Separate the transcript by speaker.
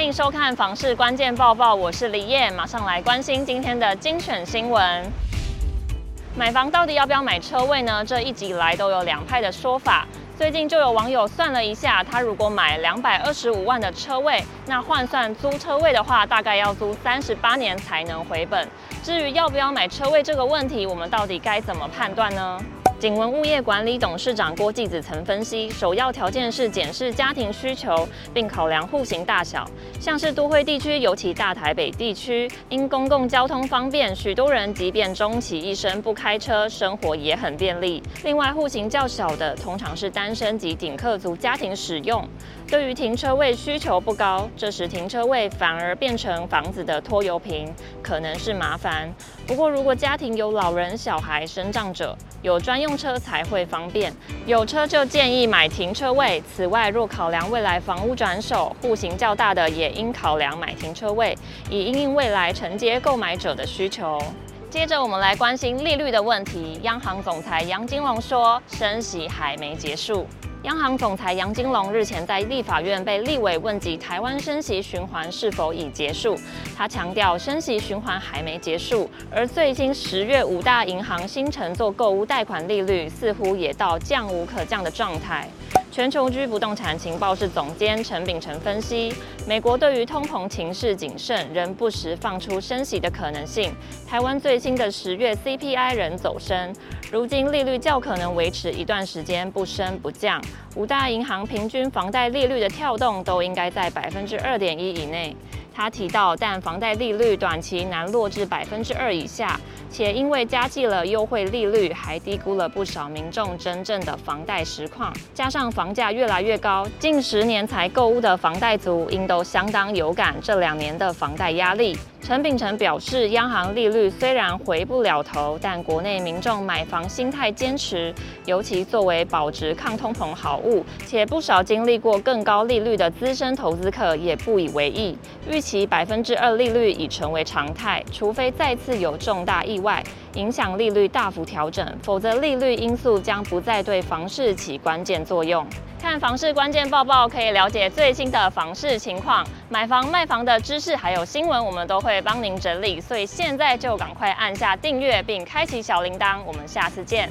Speaker 1: 欢迎收看《房市关键报报》，我是李燕，马上来关心今天的精选新闻。买房到底要不要买车位呢？这一直以来都有两派的说法。最近就有网友算了一下，他如果买两百二十五万的车位，那换算租车位的话，大概要租三十八年才能回本。至于要不要买车位这个问题，我们到底该怎么判断呢？景文物业管理董事长郭继子曾分析，首要条件是检视家庭需求，并考量户型大小。像是都会地区，尤其大台北地区，因公共交通方便，许多人即便终其一生不开车，生活也很便利。另外，户型较小的，通常是单身及顶客族家庭使用。对于停车位需求不高，这时停车位反而变成房子的拖油瓶，可能是麻烦。不过，如果家庭有老人、小孩、身障者，有专用车才会方便。有车就建议买停车位。此外，若考量未来房屋转手，户型较大的也应考量买停车位，以应应未来承接购买者的需求。接着，我们来关心利率的问题。央行总裁杨金龙说，升息还没结束。央行总裁杨金龙日前在立法院被立委问及台湾升息循环是否已结束，他强调升息循环还没结束，而最近十月五大银行新乘坐购物贷款利率似乎也到降无可降的状态。全球居不动产情报室总监陈秉承分析，美国对于通膨情势谨慎，仍不时放出升息的可能性。台湾最新的十月 CPI 仍走升，如今利率较可能维持一段时间不升不降。五大银行平均房贷利率的跳动都应该在百分之二点一以内。他提到，但房贷利率短期难落至百分之二以下，且因为加计了优惠利率，还低估了不少民众真正的房贷实况。加上房价越来越高，近十年才购物的房贷族应都相当有感这两年的房贷压力。陈秉承表示，央行利率虽然回不了头，但国内民众买房心态坚持，尤其作为保值抗通膨好物，且不少经历过更高利率的资深投资客也不以为意。预期百分之二利率已成为常态，除非再次有重大意外影响利率大幅调整，否则利率因素将不再对房市起关键作用。看房市关键报报，可以了解最新的房市情况，买房卖房的知识还有新闻，我们都会帮您整理。所以现在就赶快按下订阅并开启小铃铛，我们下次见。